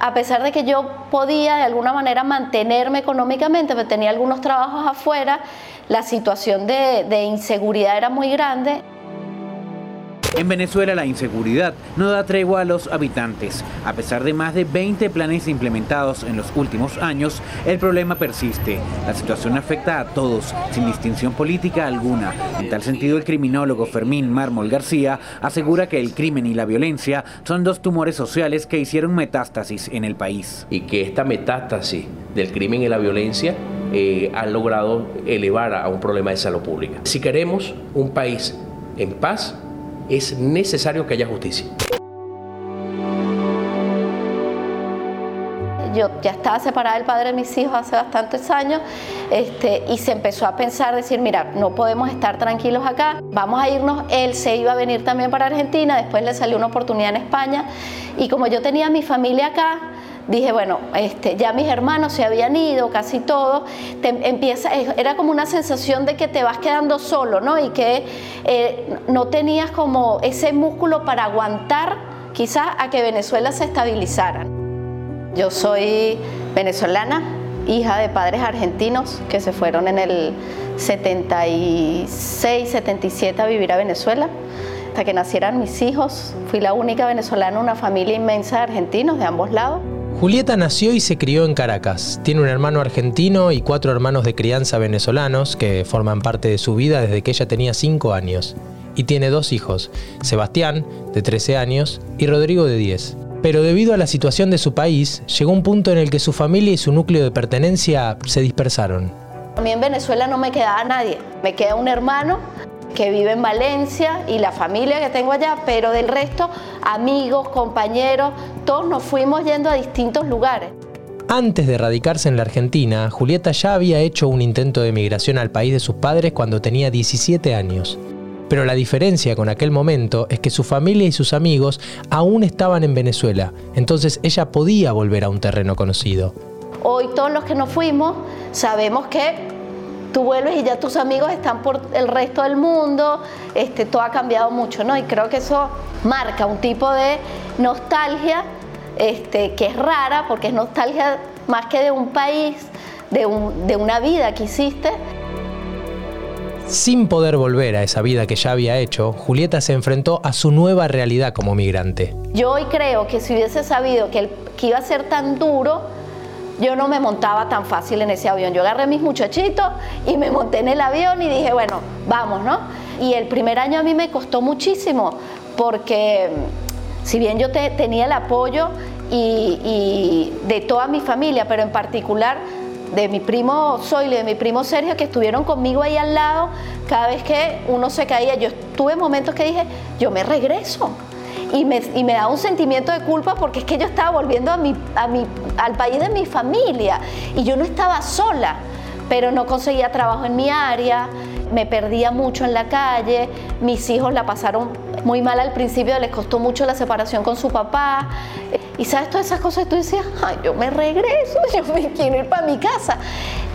A pesar de que yo podía de alguna manera mantenerme económicamente, pero tenía algunos trabajos afuera, la situación de, de inseguridad era muy grande. En Venezuela la inseguridad no da tregua a los habitantes. A pesar de más de 20 planes implementados en los últimos años, el problema persiste. La situación afecta a todos, sin distinción política alguna. En tal sentido, el criminólogo Fermín Mármol García asegura que el crimen y la violencia son dos tumores sociales que hicieron metástasis en el país. Y que esta metástasis del crimen y la violencia eh, ha logrado elevar a un problema de salud pública. Si queremos un país en paz, es necesario que haya justicia. Yo ya estaba separada del padre de mis hijos hace bastantes años este, y se empezó a pensar, decir, mira, no podemos estar tranquilos acá, vamos a irnos, él se iba a venir también para Argentina, después le salió una oportunidad en España y como yo tenía mi familia acá, dije, bueno, este, ya mis hermanos se habían ido, casi todos, empieza, era como una sensación de que te vas quedando solo, ¿no? Y que eh, no tenías como ese músculo para aguantar quizás a que Venezuela se estabilizara. Yo soy venezolana, hija de padres argentinos que se fueron en el 76, 77 a vivir a Venezuela. Hasta que nacieran mis hijos, fui la única venezolana, una familia inmensa de argentinos de ambos lados. Julieta nació y se crió en Caracas. Tiene un hermano argentino y cuatro hermanos de crianza venezolanos que forman parte de su vida desde que ella tenía cinco años. Y tiene dos hijos, Sebastián, de 13 años, y Rodrigo, de 10. Pero debido a la situación de su país, llegó un punto en el que su familia y su núcleo de pertenencia se dispersaron. A mí en Venezuela no me quedaba nadie. Me queda un hermano que vive en Valencia y la familia que tengo allá, pero del resto, amigos, compañeros, todos nos fuimos yendo a distintos lugares. Antes de radicarse en la Argentina, Julieta ya había hecho un intento de migración al país de sus padres cuando tenía 17 años. Pero la diferencia con aquel momento es que su familia y sus amigos aún estaban en Venezuela, entonces ella podía volver a un terreno conocido. Hoy todos los que nos fuimos sabemos que tú vuelves y ya tus amigos están por el resto del mundo, este, todo ha cambiado mucho, ¿no? Y creo que eso marca un tipo de nostalgia este, que es rara, porque es nostalgia más que de un país, de, de una vida que hiciste. Sin poder volver a esa vida que ya había hecho, Julieta se enfrentó a su nueva realidad como migrante. Yo hoy creo que si hubiese sabido que, que iba a ser tan duro, yo no me montaba tan fácil en ese avión. Yo agarré a mis muchachitos y me monté en el avión y dije, bueno, vamos, ¿no? Y el primer año a mí me costó muchísimo porque mm, si bien yo tenía el apoyo y, de toda mi familia, pero en particular de mi primo Zoilo y de mi primo Sergio, que estuvieron conmigo ahí al lado, cada vez que uno se caía, yo tuve momentos que dije, yo me regreso, y me, y me da un sentimiento de culpa porque es que yo estaba volviendo a mi, a mi, al país de mi familia y yo no estaba sola, pero no conseguía trabajo en mi área, me perdía mucho en la calle, mis hijos la pasaron muy mal al principio, les costó mucho la separación con su papá. Y sabes todas esas cosas, tú decías, ay, yo me regreso, yo me quiero ir para mi casa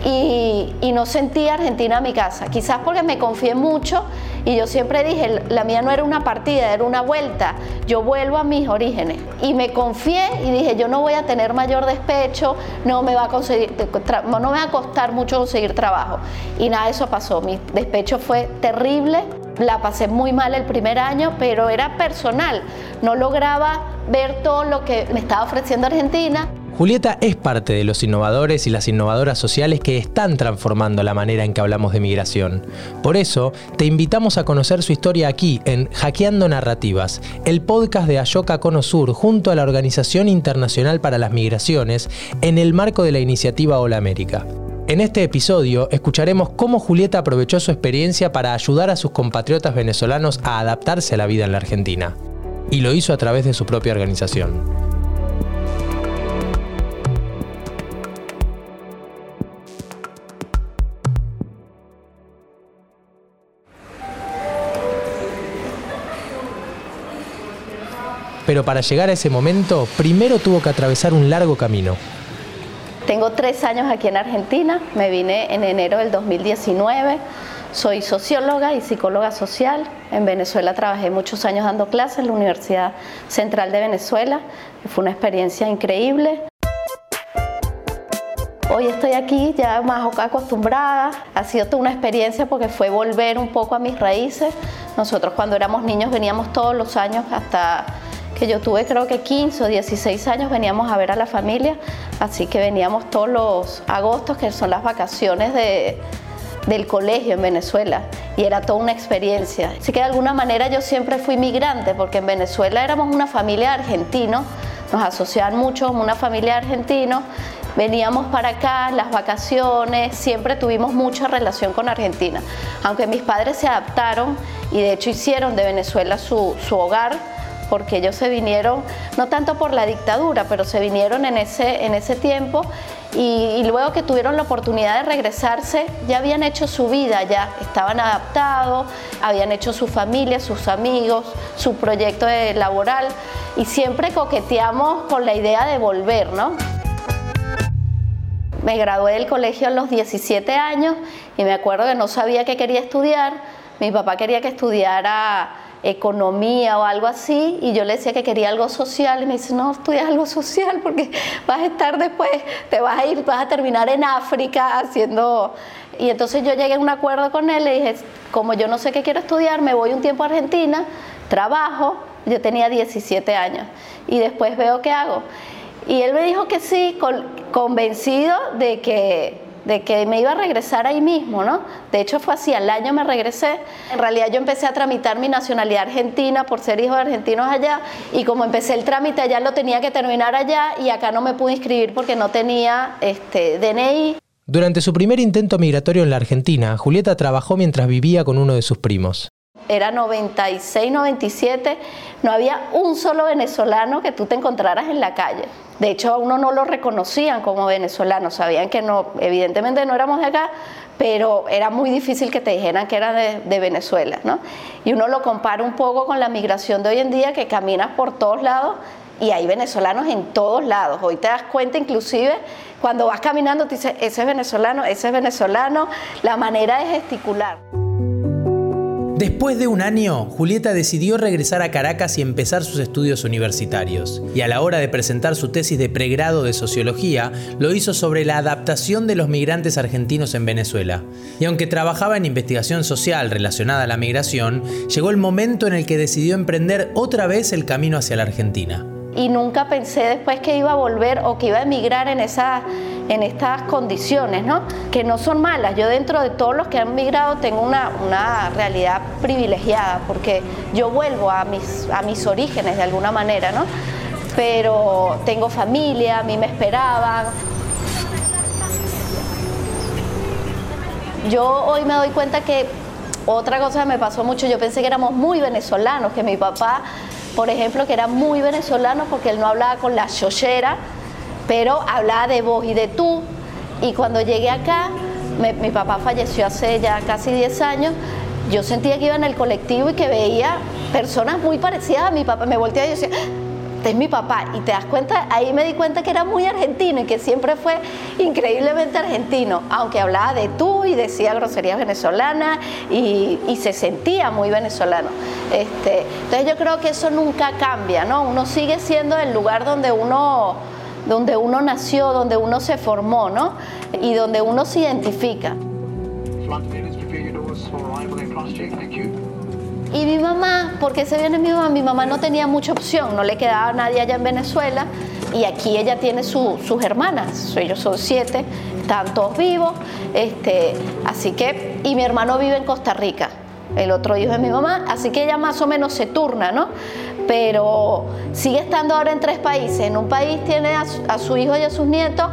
y, no sentía Argentina a mi casa. Quizás porque me confié mucho y yo siempre dije, la mía no era una partida, era una vuelta. Yo vuelvo a mis orígenes. Y me confié y dije, yo no voy a tener mayor despecho, no me va a, costar mucho conseguir trabajo. Y nada, eso pasó. Mi despecho fue terrible. La pasé muy mal el primer año, pero era personal. No lograba ver todo lo que me estaba ofreciendo Argentina. Julieta es parte de los innovadores y las innovadoras sociales que están transformando la manera en que hablamos de migración. Por eso, te invitamos a conocer su historia aquí en Hackeando Narrativas, el podcast de Ayoka Conosur junto a la Organización Internacional para las Migraciones en el marco de la iniciativa Hola América. En este episodio escucharemos cómo Julieta aprovechó su experiencia para ayudar a sus compatriotas venezolanos a adaptarse a la vida en la Argentina. Y lo hizo a través de su propia organización. Pero para llegar a ese momento primero tuvo que atravesar un largo camino. Tengo tres años aquí en Argentina, me vine en enero del 2019, Soy socióloga y psicóloga social. En Venezuela trabajé muchos años dando clases en la Universidad Central de Venezuela. Fue una experiencia increíble. Hoy estoy aquí ya más acostumbrada. Ha sido toda una experiencia porque fue volver un poco a mis raíces. Nosotros cuando éramos niños veníamos todos los años hasta que yo tuve creo que 15 o 16 años veníamos a ver a la familia, así que veníamos todos los agostos que son las vacaciones de, del colegio en Venezuela y era toda una experiencia. Así que de alguna manera yo siempre fui migrante porque en Venezuela éramos una familia argentina, nos asociaban mucho como una familia argentina Veníamos para acá, las vacaciones, siempre tuvimos mucha relación con Argentina. Aunque mis padres se adaptaron y de hecho hicieron de Venezuela su, hogar, porque ellos se vinieron, no tanto por la dictadura, pero se vinieron en ese, en ese tiempo y, luego que tuvieron la oportunidad de regresarse, ya habían hecho su vida, ya estaban adaptados, habían hecho su familia, sus amigos, su proyecto laboral y siempre coqueteamos con la idea de volver, ¿no? Me gradué del colegio a los 17 años y me acuerdo que no sabía qué quería estudiar. Mi papá quería que estudiara economía o algo así y yo le decía que quería algo social y me dice, no, estudias algo social porque vas a estar después, te vas a ir, vas a terminar en África haciendo... Y entonces yo llegué a un acuerdo con él, le dije, como yo no sé qué quiero estudiar, me voy un tiempo a Argentina, trabajo, yo tenía 17 años y después veo qué hago. Y él me dijo que sí, convencido de que, de que me iba a regresar ahí mismo, ¿no? De hecho fue así, al año me regresé. En realidad yo empecé a tramitar mi nacionalidad argentina por ser hijo de argentinos allá y como empecé el trámite allá lo tenía que terminar allá y acá no me pude inscribir porque no tenía este, DNI. Durante su primer intento migratorio en la Argentina, Julieta trabajó mientras vivía con uno de sus primos era 96, 97, no había un solo venezolano que tú te encontraras en la calle. De hecho, a uno no lo reconocían como venezolano, sabían que no, evidentemente no éramos de acá, pero era muy difícil que te dijeran que era de, Venezuela, ¿no? Y uno lo compara un poco con la migración de hoy en día, que caminas por todos lados y hay venezolanos en todos lados. Hoy te das cuenta inclusive cuando vas caminando, te dices, ese es venezolano, ese es venezolano, la manera de gesticular. Después de un año, Julieta decidió regresar a Caracas y empezar sus estudios universitarios. Y a la hora de presentar su tesis de pregrado de sociología, lo hizo sobre la adaptación de los migrantes argentinos en Venezuela. Y aunque trabajaba en investigación social relacionada a la migración, llegó el momento en el que decidió emprender otra vez el camino hacia la Argentina y nunca pensé después que iba a volver o que iba a emigrar en, esa, en estas condiciones, ¿no? que no son malas. Yo dentro de todos los que han migrado tengo una, una realidad privilegiada porque yo vuelvo a mis, a mis orígenes de alguna manera, ¿no? pero tengo familia, a mí me esperaban. Yo hoy me doy cuenta que otra cosa me pasó mucho, yo pensé que éramos muy venezolanos, que mi papá por ejemplo, que era muy venezolano porque él no hablaba con la chochera, pero hablaba de vos y de tú. Y cuando llegué acá, mi papá falleció hace ya casi 10 años, yo sentía que iba en el colectivo y que veía personas muy parecidas a mi papá. Me volteaba y decía, este es mi papá. Y te das cuenta, ahí me di cuenta que era muy argentino y que siempre fue increíblemente argentino, aunque hablaba de tú y decía groserías venezolanas y, se sentía muy venezolano. Este, entonces yo creo que eso nunca cambia, ¿no? Uno sigue siendo el lugar donde uno, donde uno nació, donde uno se formó, ¿no? Y donde uno se identifica. Y mi mamá, porque se viene mi mamá, mi mamá no tenía mucha opción, no le quedaba nadie allá en Venezuela y aquí ella tiene sus hermanas, ellos son siete, están todos vivos, este, así que, y mi hermano vive en Costa Rica, el otro hijo de mi mamá, así que ella más o menos se turna, ¿no? Pero sigue estando ahora en tres países, en un país tiene a su hijo y a sus nietos,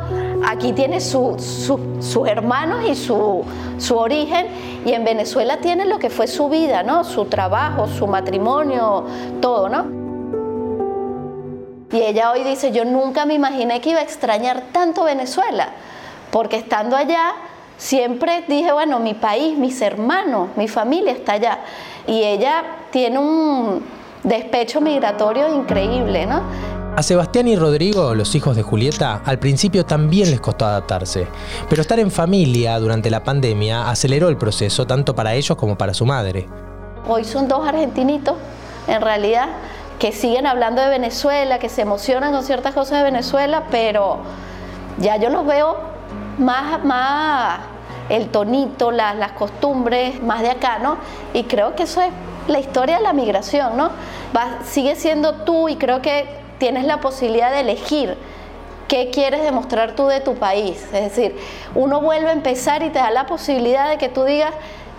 aquí tiene sus hermanos y su, origen, y en Venezuela tiene lo que fue su vida, ¿no? Su trabajo, su matrimonio, todo, ¿no? Y ella hoy dice, yo nunca me imaginé que iba a extrañar tanto Venezuela, porque estando allá siempre dije, bueno, mi país, mis hermanos, mi familia está allá. Y ella tiene un despecho migratorio increíble, ¿no? A Sebastián y Rodrigo, los hijos de Julieta, al principio también les costó adaptarse, pero estar en familia durante la pandemia aceleró el proceso tanto para ellos como para su madre. Hoy son dos argentinitos, en realidad, que siguen hablando de Venezuela, que se emocionan con ciertas cosas de Venezuela, pero ya yo los veo más, más el tonito, las costumbres, más de acá, ¿no? Y creo que eso es la historia de la migración, ¿no? sigue siendo tú y creo que tienes la posibilidad de elegir qué quieres demostrar tú de tu país. Es decir, uno vuelve a empezar y te da la posibilidad de que tú digas,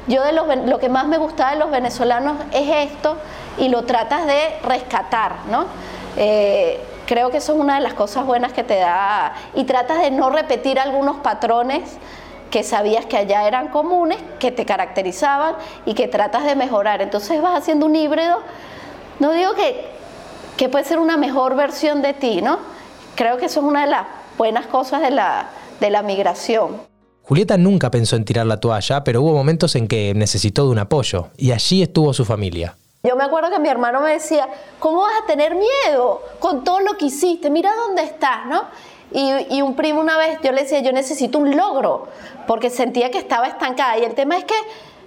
yo de lo que más me gusta de los venezolanos es esto y lo tratas de rescatar, ¿no? Eh, creo que eso es una de las cosas buenas que te da y tratas de no repetir algunos patrones que sabías que allá eran comunes, que te caracterizaban y que tratas de mejorar. Entonces vas haciendo un híbrido. No digo que que puede ser una mejor versión de ti, ¿no? Creo que eso es una de las buenas cosas de la, de la migración. Julieta nunca pensó en tirar la toalla, pero hubo momentos en que necesitó de un apoyo, y allí estuvo su familia. Yo me acuerdo que mi hermano me decía, ¿cómo vas a tener miedo con todo lo que hiciste? Mira dónde estás, ¿no? Y, un primo una vez, yo le decía, yo necesito un logro, porque sentía que estaba estancada. Y el tema es que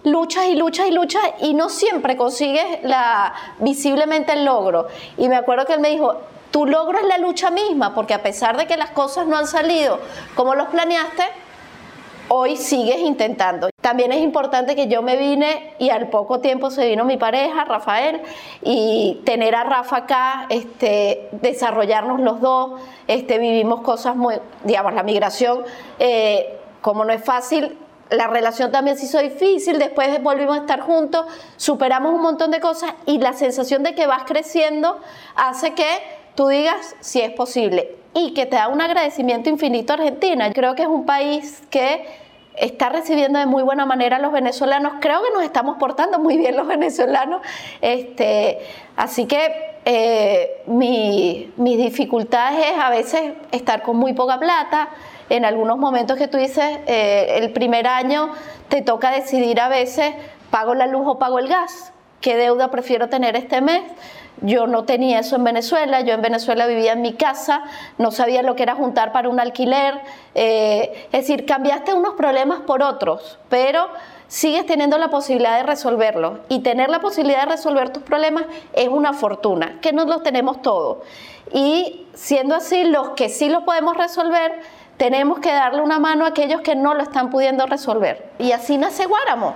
luchas y luchas y luchas y no siempre consigues la, visiblemente el logro. Y me acuerdo que él me dijo, tu logro es la lucha misma, porque a pesar de que las cosas no han salido como los planeaste, hoy sigues intentando. También es importante que yo me vine y al poco tiempo se vino mi pareja, Rafael, y tener a Rafa acá, este, desarrollarnos los dos, este, vivimos cosas muy, digamos, la migración, eh, como no es fácil, la relación también se hizo difícil, después volvimos a estar juntos, superamos un montón de cosas y la sensación de que vas creciendo hace que tú digas si es posible y que te da un agradecimiento infinito a Argentina. Creo que es un país que está recibiendo de muy buena manera a los venezolanos. Creo que nos estamos portando muy bien los venezolanos. Este, así que eh, mi, mis dificultades es a veces estar con muy poca plata, en algunos momentos que tú dices, eh, el primer año te toca decidir a veces, pago la luz o pago el gas, qué deuda prefiero tener este mes. Yo no tenía eso en Venezuela, yo en Venezuela vivía en mi casa, no sabía lo que era juntar para un alquiler, eh, es decir, cambiaste unos problemas por otros, pero sigues teniendo la posibilidad de resolverlos y tener la posibilidad de resolver tus problemas es una fortuna, que no los tenemos todos. Y siendo así, los que sí los podemos resolver, tenemos que darle una mano a aquellos que no lo están pudiendo resolver. Y así nace Guáramo.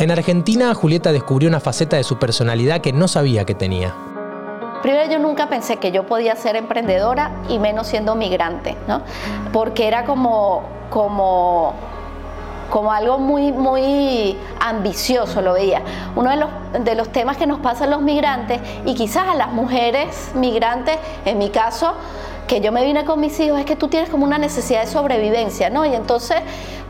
En Argentina, Julieta descubrió una faceta de su personalidad que no sabía que tenía. Primero yo nunca pensé que yo podía ser emprendedora y menos siendo migrante, ¿no? Porque era como, como, como algo muy, muy ambicioso, lo veía. Uno de los, de los temas que nos pasa a los migrantes y quizás a las mujeres migrantes, en mi caso, que yo me vine con mis hijos es que tú tienes como una necesidad de sobrevivencia, ¿no? Y entonces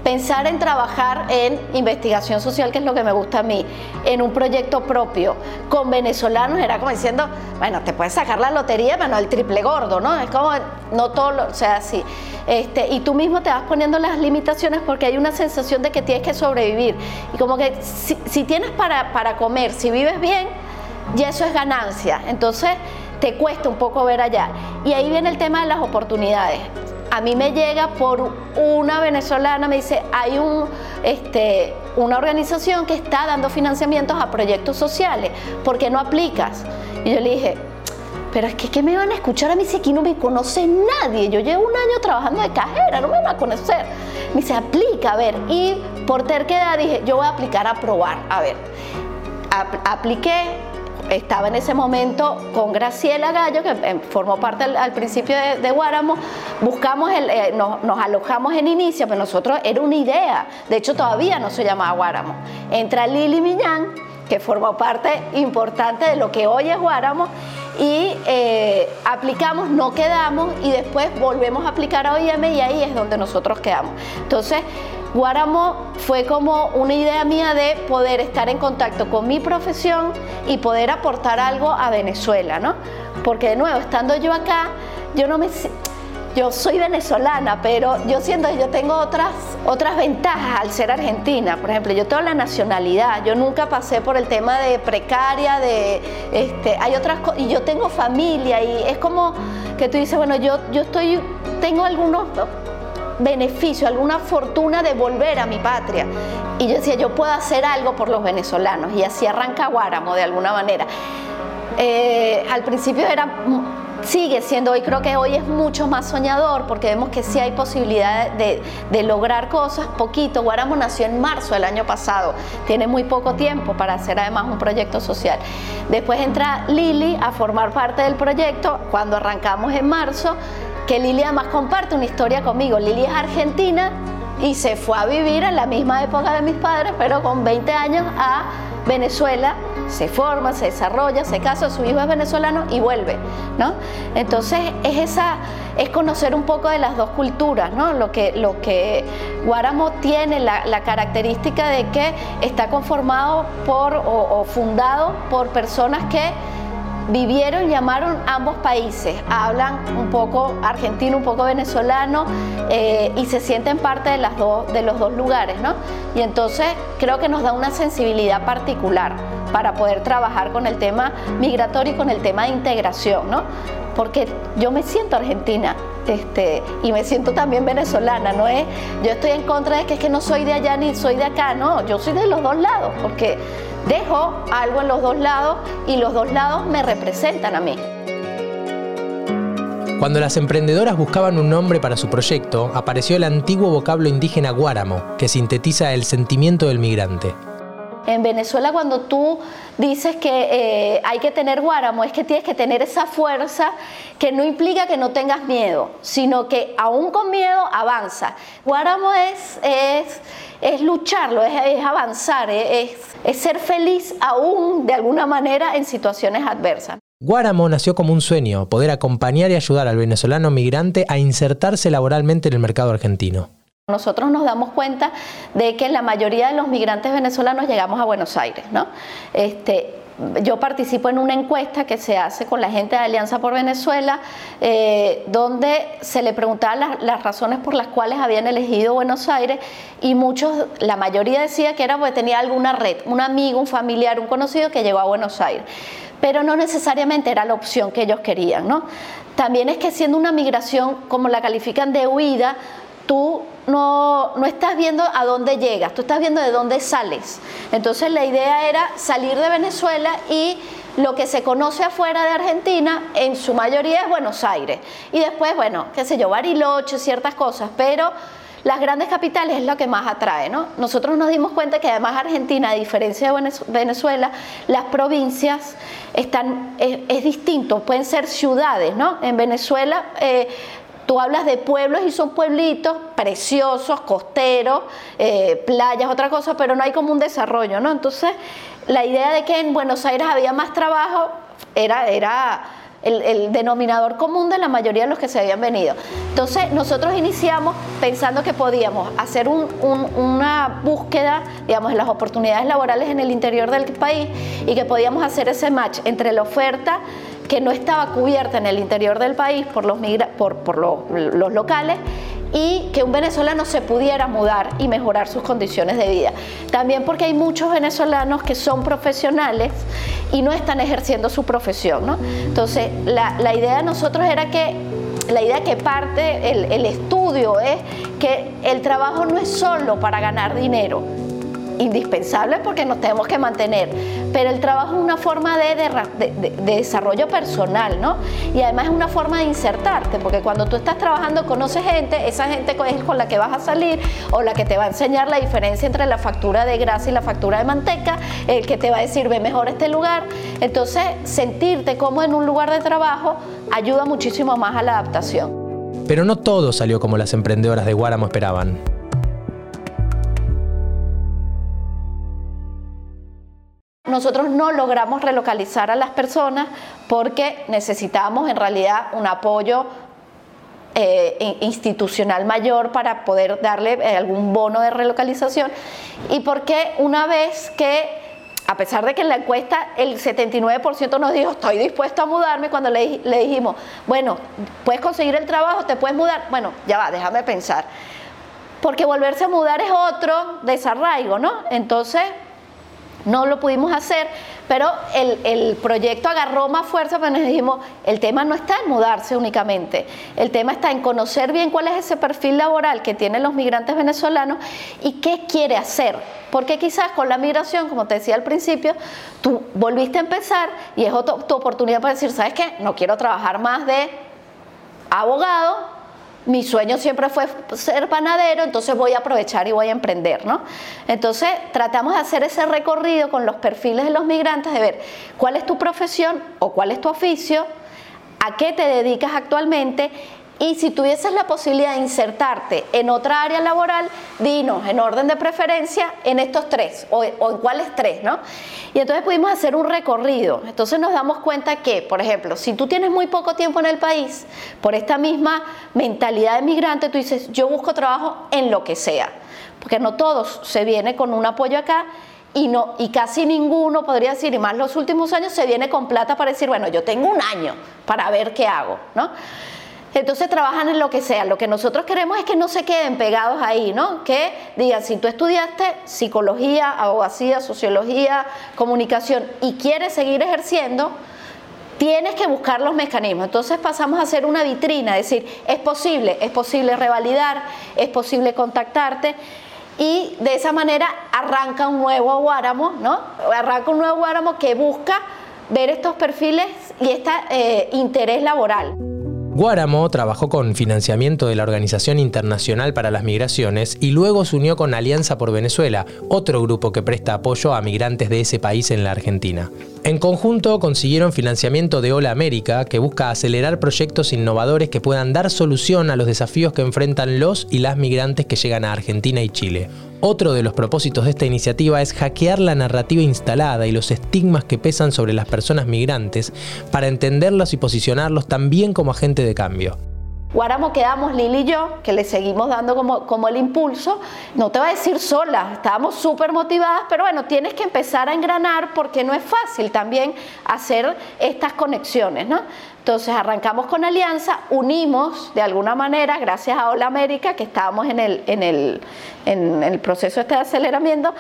pensar en trabajar en investigación social, que es lo que me gusta a mí, en un proyecto propio, con venezolanos, era como diciendo, bueno, te puedes sacar la lotería, pero no el triple gordo, ¿no? Es como, no todo, lo, o sea, así. Este, y tú mismo te vas poniendo las limitaciones porque hay una sensación de que tienes que sobrevivir. Y como que si, tienes para, para comer, si vives bien, ya eso es ganancia. Entonces, te cuesta un poco ver allá. Y ahí viene el tema de las oportunidades. A mí me llega por una venezolana, me dice, hay un, este, una organización que está dando financiamientos a proyectos sociales, ¿por qué no aplicas? Y yo le dije, pero es que ¿qué me van a escuchar a mí si aquí no me conoce nadie? Yo llevo un año trabajando de cajera, no me van a conocer. Me dice, aplica, a ver. Y por terquedad dije, yo voy a aplicar a probar, a ver. apliqué, estaba en ese momento con Graciela Gallo, que eh, formó parte al, principio de, Guáramo, buscamos, el, eh, nos, alojamos en inicio, pero nosotros era una idea, de hecho todavía no se llamaba Guáramo. Entra Lili Millán, que formó parte importante de lo que hoy es Guáramo, y eh, aplicamos, no quedamos, y después volvemos a aplicar a OIM y ahí es donde nosotros quedamos. Entonces, Guáramo fue como una idea mía de poder estar en contacto con mi profesión y poder aportar algo a Venezuela, ¿no? Porque de nuevo, estando yo acá, yo no me yo soy venezolana, pero yo siento que yo tengo otras, otras ventajas al ser argentina. Por ejemplo, yo tengo la nacionalidad, yo nunca pasé por el tema de precaria, de este, hay otras y yo tengo familia y es como que tú dices, bueno, yo, yo estoy, tengo algunos beneficios, alguna fortuna de volver a mi patria. Y yo decía, yo puedo hacer algo por los venezolanos. Y así arranca Guáramo de alguna manera. Eh, al principio era sigue siendo, hoy creo que hoy es mucho más soñador porque vemos que sí hay posibilidad de, lograr cosas poquito. Guaramo nació en marzo del año pasado, tiene muy poco tiempo para hacer además un proyecto social. Después entra Lili a formar parte del proyecto cuando arrancamos en marzo, que Lili además comparte una historia conmigo. Lili es argentina y se fue a vivir en la misma época de mis padres, pero con 20 años a Venezuela se forma, se desarrolla, se casa, su hijo es venezolano y vuelve, ¿no? Entonces es esa, es conocer un poco de las dos culturas, ¿no? Lo que, lo que Guáramo tiene la, característica de que está conformado por o, fundado por personas que vivieron y llamaron ambos países, hablan un poco argentino, un poco venezolano eh, y se sienten parte de, las de los dos lugares, ¿no? Y entonces creo que nos da una sensibilidad particular para poder trabajar con el tema migratorio y con el tema de integración, ¿no? Porque yo me siento argentina, este, y me siento también venezolana, no es, yo estoy en contra de que es que no soy de allá ni soy de acá, no, yo soy de los dos lados, porque dejo algo en los dos lados y los dos lados me representan a mí. Cuando las emprendedoras buscaban un nombre para su proyecto, apareció el antiguo vocablo indígena guáramo, que sintetiza el sentimiento del migrante. En Venezuela cuando tú dices que eh, hay que tener guáramo, es que tienes que tener esa fuerza que no implica que no tengas miedo, sino que aún con miedo avanza. Guáramo es, es, es lucharlo, es, avanzar, es, es ser feliz aún de alguna manera en situaciones adversas. Guáramo nació como un sueño, poder acompañar y ayudar al venezolano migrante a insertarse laboralmente en el mercado argentino. Nosotros nos damos cuenta de que la mayoría de los migrantes venezolanos llegamos a Buenos Aires, ¿no? Este, yo participo en una encuesta que se hace con la gente de Alianza por Venezuela, eh, donde se le preguntaban las, razones por las cuales habían elegido Buenos Aires y muchos, la mayoría decía que era porque tenía alguna red, un amigo, un familiar, un conocido que llegó a Buenos Aires. Pero no necesariamente era la opción que ellos querían, ¿no? También es que siendo una migración, como la califican de huida, tú no, no, estás viendo a dónde llegas, tú estás viendo de dónde sales. Entonces la idea era salir de Venezuela y lo que se conoce afuera de Argentina en su mayoría es Buenos Aires. Y después, bueno, qué sé yo, Bariloche, ciertas cosas, pero las grandes capitales es lo que más atrae, ¿no? Nosotros nos dimos cuenta que además Argentina, a diferencia de Venezuela, las provincias están, es, distinto, pueden ser ciudades, ¿no? En Venezuela... Eh, Tú hablas de pueblos y son pueblitos preciosos, costeros, eh, playas, otra cosa, pero no hay como un desarrollo, ¿no? Entonces, la idea de que en Buenos Aires había más trabajo era, era el, denominador común de la mayoría de los que se habían venido. Entonces, nosotros iniciamos pensando que podíamos hacer una búsqueda, digamos, de las oportunidades laborales en el interior del país y que podíamos hacer ese match entre la oferta que no estaba cubierta en el interior del país por los, por, los, locales y que un venezolano se pudiera mudar y mejorar sus condiciones de vida. También porque hay muchos venezolanos que son profesionales y no están ejerciendo su profesión. ¿no? Entonces, la, idea de nosotros era que, la idea que parte el, el estudio es que el trabajo no es solo para ganar dinero, indispensable porque nos tenemos que mantener, pero el trabajo es una forma de, de, desarrollo personal, ¿no? Y además es una forma de insertarte, porque cuando tú estás trabajando conoces gente, esa gente es con la que vas a salir o la que te va a enseñar la diferencia entre la factura de grasa y la factura de manteca, el que te va a decir ve mejor este lugar. Entonces, sentirte como en un lugar de trabajo ayuda muchísimo más a la adaptación. Pero no todo salió como las emprendedoras de Guáramo esperaban. Nosotros no logramos relocalizar a las personas porque necesitábamos en realidad un apoyo eh, institucional mayor para poder darle eh, algún bono de relocalización y porque una vez que a pesar de que en la encuesta el 79% nos dijo, estoy dispuesto a mudarme, cuando le, le, dijimos, bueno, puedes conseguir el trabajo, te puedes mudar, bueno, ya va, déjame pensar. Porque volverse a mudar es otro desarraigo, ¿no? Entonces, no lo pudimos hacer, pero el, proyecto agarró más fuerza, pero nos dijimos, el tema no está en mudarse únicamente, el tema está en conocer bien cuál es ese perfil laboral que tienen los migrantes venezolanos y qué quiere hacer. Porque quizás con la migración, como te decía al principio, tú volviste a empezar y es tu oportunidad para decir, ¿sabes qué? No quiero trabajar más de abogado, mi sueño siempre fue ser panadero, entonces voy a aprovechar y voy a emprender, ¿no? Entonces tratamos de hacer ese recorrido con los perfiles de los migrantes, de ver cuál es tu profesión o cuál es tu oficio, a qué te dedicas actualmente y si tuvieses la posibilidad de insertarte en otra área laboral, dinos en orden de preferencia en estos tres o, en cuáles tres, ¿no? Y entonces pudimos hacer un recorrido. Entonces nos damos cuenta que, por ejemplo, si tú tienes muy poco tiempo en el país, por esta misma mentalidad de migrante, tú dices, yo busco trabajo en lo que sea, porque no todos se viene con un apoyo acá y, no, y casi ninguno, podría decir, y más los últimos años, se viene con plata para decir, bueno, yo tengo un año para ver qué hago, ¿no? Entonces trabajan en lo que sea. Lo que nosotros queremos es que no se queden pegados ahí, ¿no? Que digan, si tú estudiaste psicología, abogacía, sociología, comunicación y quieres seguir ejerciendo, tienes que buscar los mecanismos. Entonces pasamos a hacer una vitrina, es decir, es posible, es posible revalidar, es posible contactarte y de esa manera arranca un nuevo Guáramo, ¿no? Arranca un nuevo Guáramo que busca ver estos perfiles y este interés laboral. Guáramo trabajó con financiamiento de la Organización Internacional para las Migraciones y luego se unió con Alianza por Venezuela, otro grupo que presta apoyo a migrantes de ese país en la Argentina. En conjunto consiguieron financiamiento de Hola América, que busca acelerar proyectos innovadores que puedan dar solución a los desafíos que enfrentan los y las migrantes que llegan a Argentina y Chile. Otro de los propósitos de esta iniciativa es hackear la narrativa instalada y los estigmas que pesan sobre las personas migrantes para entenderlos y posicionarlos también como agente de cambio. Guáramo quedamos Lili y yo, que le seguimos dando como, como el impulso. No te voy a decir sola, estábamos súper motivadas, pero bueno, tienes que empezar a engranar porque no es fácil también hacer estas conexiones, ¿no? Entonces arrancamos con Alianza, unimos de alguna manera, gracias a Hola América, que estábamos en el, en el, en el proceso este de aceleramiento,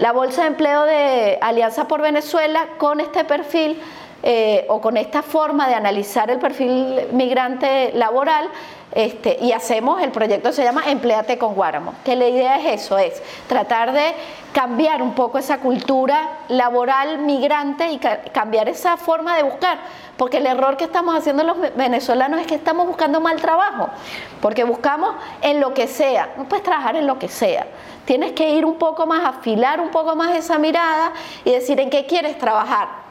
la Bolsa de Empleo de Alianza por Venezuela con este perfil eh, o con esta forma de analizar el perfil migrante laboral este, y hacemos el proyecto se llama Empleate con Guáramo, que la idea es eso, es tratar de cambiar un poco esa cultura laboral migrante y cambiar esa forma de buscar, porque el error que estamos haciendo los venezolanos es que estamos buscando mal trabajo, porque buscamos en lo que sea, no puedes trabajar en lo que sea, tienes que ir un poco más, afilar un poco más esa mirada y decir en qué quieres trabajar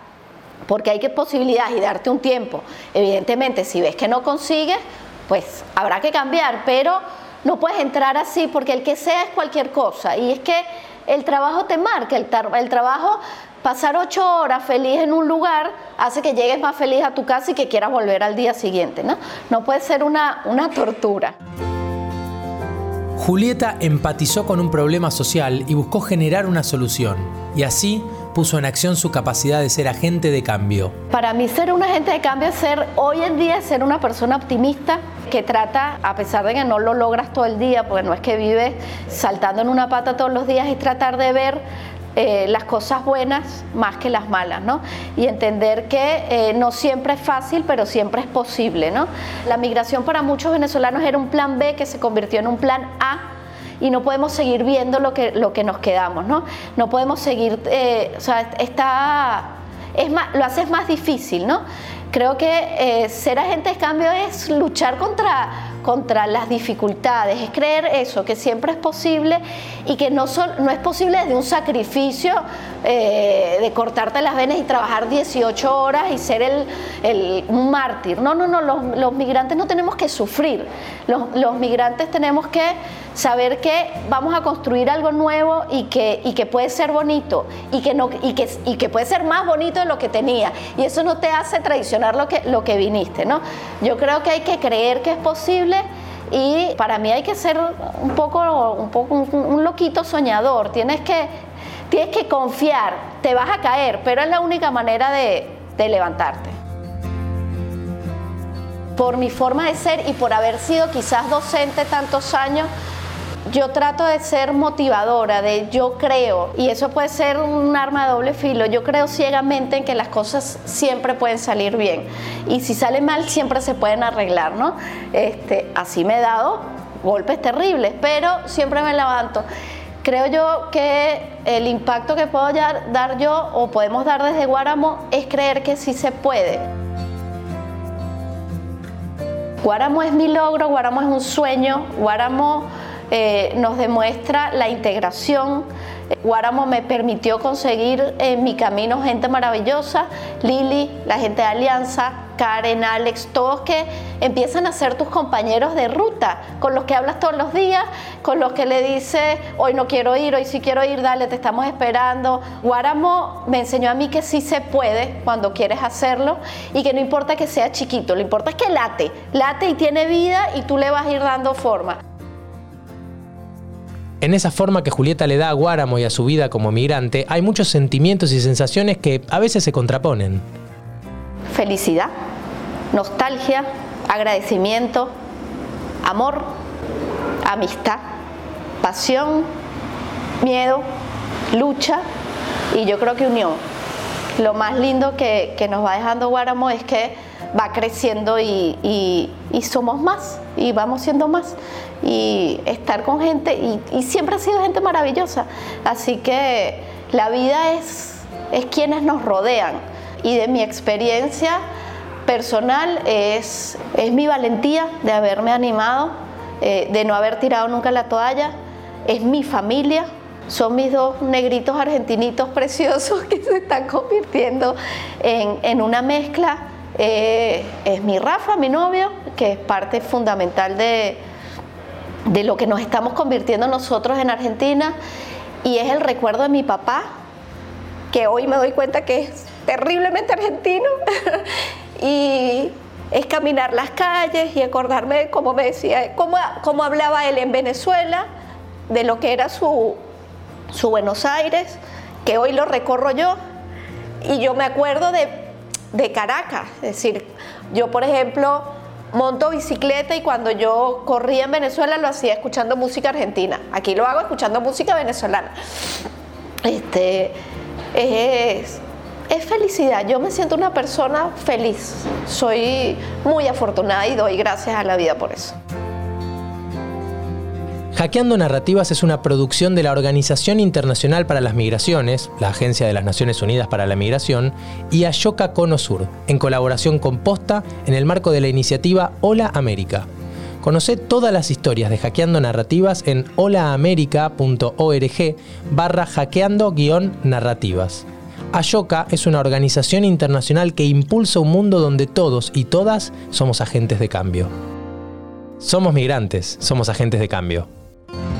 porque hay que posibilidades y darte un tiempo. Evidentemente, si ves que no consigues, pues habrá que cambiar, pero no puedes entrar así porque el que sea es cualquier cosa. Y es que el trabajo te marca, el, el trabajo, pasar ocho horas feliz en un lugar hace que llegues más feliz a tu casa y que quieras volver al día siguiente, ¿no? No puede ser una, una tortura. Julieta empatizó con un problema social y buscó generar una solución. Y así puso en acción su capacidad de ser agente de cambio. Para mí ser un agente de cambio es ser hoy en día ser una persona optimista que trata, a pesar de que no lo logras todo el día, porque no es que vives saltando en una pata todos los días, es tratar de ver eh, las cosas buenas más que las malas, ¿no? Y entender que eh, no siempre es fácil, pero siempre es posible, ¿no? La migración para muchos venezolanos era un plan B que se convirtió en un plan A y no podemos seguir viendo lo que, lo que nos quedamos, ¿no? No podemos seguir, eh, o sea, está, es más, lo haces más difícil, ¿no? Creo que eh, ser agente de cambio es luchar contra, contra las dificultades, es creer eso, que siempre es posible y que no, no es posible desde un sacrificio eh, de cortarte las venas y trabajar 18 horas y ser el, un mártir. No, no, no, los, migrantes no tenemos que sufrir, los, los migrantes tenemos que saber que vamos a construir algo nuevo y que, y que puede ser bonito y que, no, y, que, y que puede ser más bonito de lo que tenía. Y eso no te hace traicionar lo que, lo que viniste, ¿no? Yo creo que hay que creer que es posible y para mí hay que ser un poco un, poco un, loquito soñador. Tienes que, tienes que confiar, te vas a caer, pero es la única manera de, de levantarte. Por mi forma de ser y por haber sido quizás docente tantos años, yo trato de ser motivadora, de yo creo, y eso puede ser un arma de doble filo, yo creo ciegamente en que las cosas siempre pueden salir bien y si sale mal siempre se pueden arreglar, ¿no? Este, así me he dado golpes terribles, pero siempre me levanto. Creo yo que el impacto que puedo dar yo o podemos dar desde Guáramo es creer que sí se puede. Guáramo es mi logro, Guáramo es un sueño, Guáramo eh, nos demuestra la integración. Guáramo me permitió conseguir en mi camino gente maravillosa, Lili, la gente de Alianza, Karen, Alex, todos que empiezan a ser tus compañeros de ruta, con los que hablas todos los días, con los que le dices, hoy no quiero ir, hoy sí quiero ir, dale, te estamos esperando. Guáramo me enseñó a mí que sí se puede cuando quieres hacerlo y que no importa que sea chiquito, lo importa es que late, late y tiene vida y tú le vas a ir dando forma. En esa forma que Julieta le da a Guáramo y a su vida como migrante, hay muchos sentimientos y sensaciones que a veces se contraponen. Felicidad, nostalgia, agradecimiento, amor, amistad, pasión, miedo, lucha y yo creo que unión. Lo más lindo que, nos va dejando Guáramo es que va creciendo y somos más y vamos siendo más y estar con gente y, siempre ha sido gente maravillosa. Así que la vida es, es quienes nos rodean y de mi experiencia personal es, es mi valentía de haberme animado, eh, de no haber tirado nunca la toalla, es mi familia, son mis dos negritos argentinitos preciosos que se están convirtiendo en, una mezcla. Eh, es mi Rafa, mi novio, que es parte fundamental de, de lo que nos estamos convirtiendo nosotros en Argentina y es el recuerdo de mi papá, que hoy me doy cuenta que es terriblemente argentino, y es caminar las calles y acordarme, como me decía, cómo, cómo hablaba él en Venezuela, de lo que era su, su Buenos Aires, que hoy lo recorro yo, y yo me acuerdo de, de Caracas, es decir, yo por ejemplo monto bicicleta y cuando yo corría en Venezuela lo hacía escuchando música argentina. Aquí lo hago escuchando música venezolana. Este, es, es felicidad. Yo me siento una persona feliz. Soy muy afortunada y doy gracias a la vida por eso. Hackeando Narrativas es una producción de la Organización Internacional para las Migraciones, la Agencia de las Naciones Unidas para la Migración, y Ashoka Cono Sur, en colaboración con Posta en el marco de la iniciativa Hola América. Conoce todas las historias de Hackeando Narrativas en holaamerica.org barra hackeando-narrativas. Ashoka es una organización internacional que impulsa un mundo donde todos y todas somos agentes de cambio. Somos migrantes, somos agentes de cambio. Thank you.